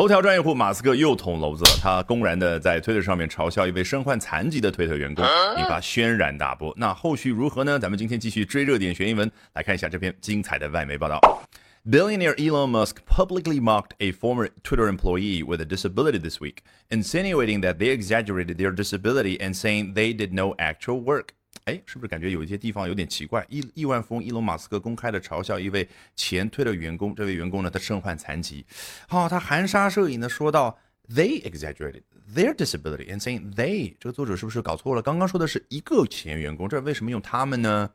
头条专业户马斯克又捅娄子了，他公然的在推特上面嘲笑一位身患残疾的推特员工，引发轩然大波。那后续如何呢？咱们今天继续追热点学英文，来看一下这篇精彩的外媒报道。Billionaire Elon Musk publicly mocked a former Twitter employee with a disability this week, insinuating that they exaggerated their disability and saying they did no actual work. 哎，是不是感觉有一些地方有点奇怪？亿亿万富翁伊隆马斯克公开的嘲笑一位前退的员工，这位员工呢，他身患残疾。好，他含沙射影的说到，they exaggerated their disability and saying they，这个作者是不是搞错了？刚刚说的是一个前员工，这为什么用他们呢？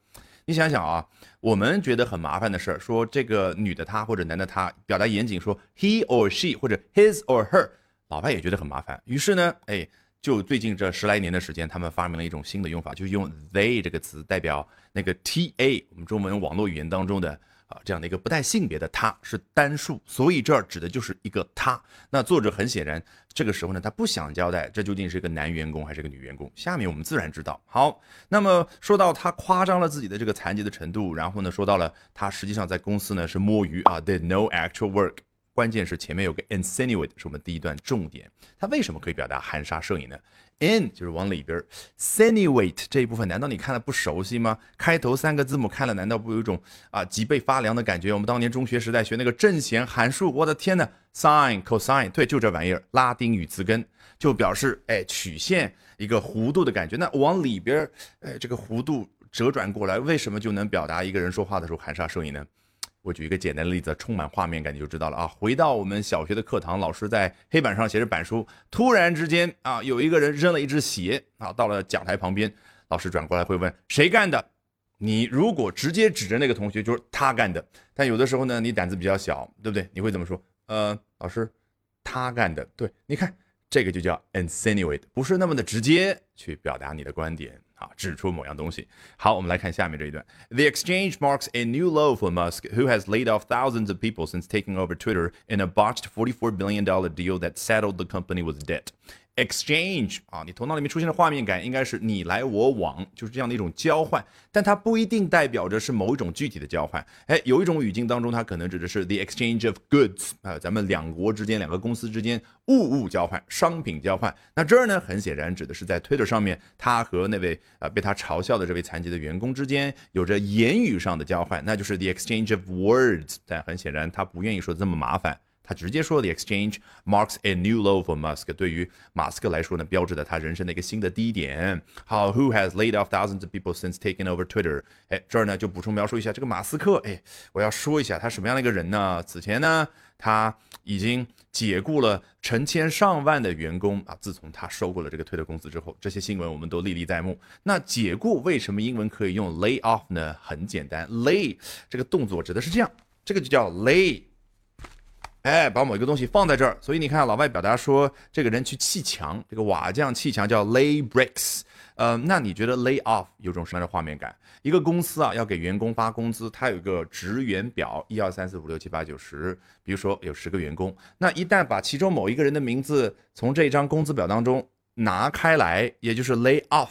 你想想啊，我们觉得很麻烦的事儿，说这个女的她或者男的他，表达严谨说 he or she 或者 his or her，老外也觉得很麻烦。于是呢，哎。就最近这十来年的时间，他们发明了一种新的用法，就用 they 这个词代表那个 ta，我们中文网络语言当中的啊这样的一个不带性别的他是单数，所以这儿指的就是一个他。那作者很显然这个时候呢，他不想交代这究竟是一个男员工还是个女员工。下面我们自然知道。好，那么说到他夸张了自己的这个残疾的程度，然后呢，说到了他实际上在公司呢是摸鱼啊，did no actual work。关键是前面有个 insinuate，是我们第一段重点。它为什么可以表达含沙射影呢？in 就是往里边，sinuate 这一部分难道你看了不熟悉吗？开头三个字母看了难道不有一种啊脊背发凉的感觉？我们当年中学时代学那个正弦函数，我的天呐 s i n cosine，对，就这玩意儿，拉丁语词根就表示哎曲线一个弧度的感觉。那往里边，哎这个弧度折转过来，为什么就能表达一个人说话的时候含沙射影呢？我举一个简单的例子，充满画面感，你就知道了啊！回到我们小学的课堂，老师在黑板上写着板书，突然之间啊，有一个人扔了一只鞋啊，到了讲台旁边，老师转过来会问谁干的？你如果直接指着那个同学，就是他干的。但有的时候呢，你胆子比较小，对不对？你会怎么说？呃，老师，他干的。对，你看这个就叫 insinuate，不是那么的直接去表达你的观点。啊，指出某样东西。好，我们来看下面这一段。The exchange marks a new low for Musk, who has laid off thousands of people since taking over Twitter in a botched $44 billion deal that saddled the company with debt. Exchange 啊，你头脑里面出现的画面感应该是你来我往，就是这样的一种交换，但它不一定代表着是某一种具体的交换。哎，有一种语境当中，它可能指的是 the exchange of goods 啊，咱们两国之间、两个公司之间物物交换、商品交换。那这儿呢，很显然指的是在 Twitter 上面，他和那位啊被他嘲笑的这位残疾的员工之间有着言语上的交换，那就是 the exchange of words。但很显然，他不愿意说这么麻烦。他直接说，The exchange marks a new low for Musk。对于马斯克来说呢，标志着他人生的一个新的低点。好，Who has laid off thousands of people since taking over Twitter？哎，这儿呢就补充描述一下这个马斯克。哎，我要说一下他什么样的一个人呢？此前呢，他已经解雇了成千上万的员工啊。自从他收购了这个推特公司之后，这些新闻我们都历历在目。那解雇为什么英文可以用 lay off 呢？很简单，lay 这个动作指的是这样，这个就叫 lay。哎，把某一个东西放在这儿，所以你看老外表达说这个人去砌墙，这个瓦匠砌墙叫 lay bricks。呃，那你觉得 lay off 有种什么样的画面感？一个公司啊，要给员工发工资，它有一个职员表，一二三四五六七八九十，比如说有十个员工，那一旦把其中某一个人的名字从这张工资表当中拿开来，也就是 lay off。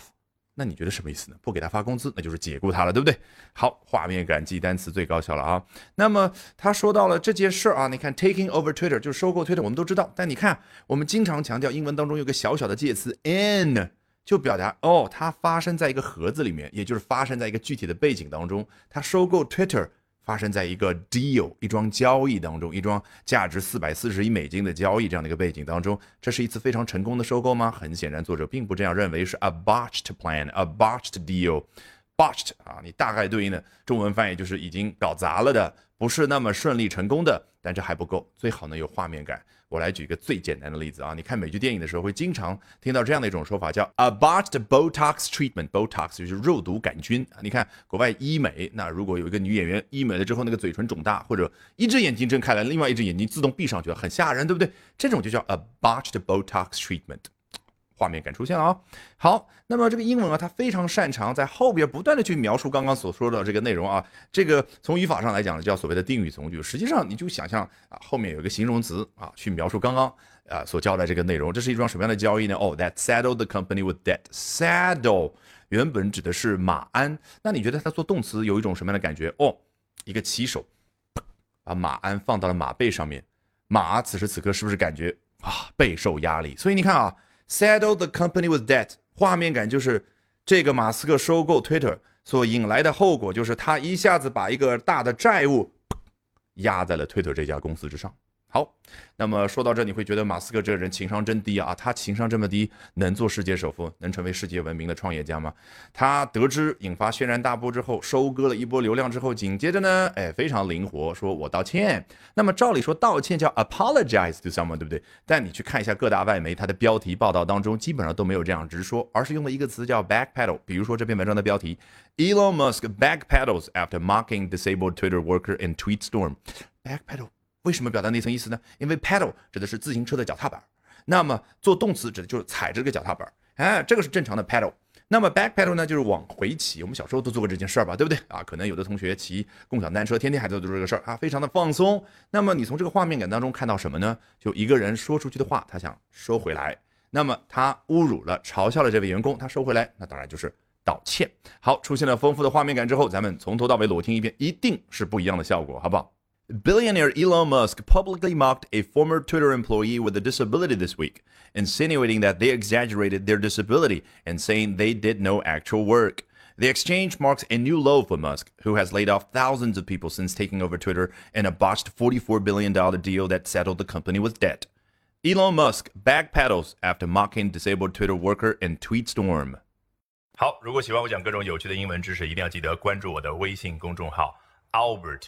那你觉得什么意思呢？不给他发工资，那就是解雇他了，对不对？好，画面感记单词最高效了啊。那么他说到了这件事儿啊，你看 taking over Twitter 就是收购 Twitter，我们都知道。但你看，我们经常强调英文当中有个小小的介词 in，就表达哦，它发生在一个盒子里面，也就是发生在一个具体的背景当中。他收购 Twitter。发生在一个 deal 一桩交易当中，一桩价值四百四十亿美金的交易这样的一个背景当中，这是一次非常成功的收购吗？很显然，作者并不这样认为，是 a botched plan，a botched deal，botched 啊，你大概对应的中文翻译就是已经搞砸了的，不是那么顺利成功的，但这还不够，最好呢有画面感。我来举一个最简单的例子啊，你看美剧电影的时候会经常听到这样的一种说法，叫 a botched Botox treatment。Botox 就是肉毒杆菌啊。你看国外医美，那如果有一个女演员医美了之后，那个嘴唇肿大，或者一只眼睛睁开来，另外一只眼睛自动闭上去了，很吓人，对不对？这种就叫 a botched Botox treatment。画面感出现了啊！好，那么这个英文啊，它非常擅长在后边不断的去描述刚刚所说的这个内容啊。这个从语法上来讲呢，叫所谓的定语从句。实际上，你就想象啊，后面有一个形容词啊，去描述刚刚啊所交代这个内容。这是一桩什么样的交易呢？哦，that saddled the company with debt。saddle 原本指的是马鞍，那你觉得它做动词有一种什么样的感觉？哦，一个骑手把马鞍放到了马背上面。马此时此刻是不是感觉啊备受压力？所以你看啊 Saddle the company with debt，画面感就是这个马斯克收购 Twitter 所引来的后果，就是他一下子把一个大的债务压在了 Twitter 这家公司之上。好，那么说到这，你会觉得马斯克这个人情商真低啊？他情商这么低，能做世界首富，能成为世界闻名的创业家吗？他得知引发轩然大波之后，收割了一波流量之后，紧接着呢，哎，非常灵活，说我道歉。那么照理说道歉叫 apologize to someone，对不对？但你去看一下各大外媒，它的标题报道当中基本上都没有这样直说，而是用了一个词叫 backpedal。比如说这篇文章的标题：Elon Musk backpedals after mocking disabled Twitter worker in tweet storm。backpedal。为什么表达那层意思呢？因为 pedal 指的是自行车的脚踏板，那么做动词指的就是踩着这个脚踏板，哎，这个是正常的 pedal。那么 back pedal 呢，就是往回骑。我们小时候都做过这件事儿吧，对不对啊？可能有的同学骑共享单车，天天还在做这个事儿啊，非常的放松。那么你从这个画面感当中看到什么呢？就一个人说出去的话，他想收回来。那么他侮辱了、嘲笑了这位员工，他收回来，那当然就是道歉。好，出现了丰富的画面感之后，咱们从头到尾裸听一遍，一定是不一样的效果，好不好 ？Billionaire Elon Musk publicly mocked a former Twitter employee with a disability this week, insinuating that they exaggerated their disability and saying they did no actual work. The exchange marks a new low for Musk, who has laid off thousands of people since taking over Twitter in a botched $44 billion deal that settled the company with debt. Elon Musk backpedals after mocking disabled Twitter worker in tweet storm. 好，如果喜欢我讲各种有趣的英文知识，一定要记得关注我的微信公众号 Albert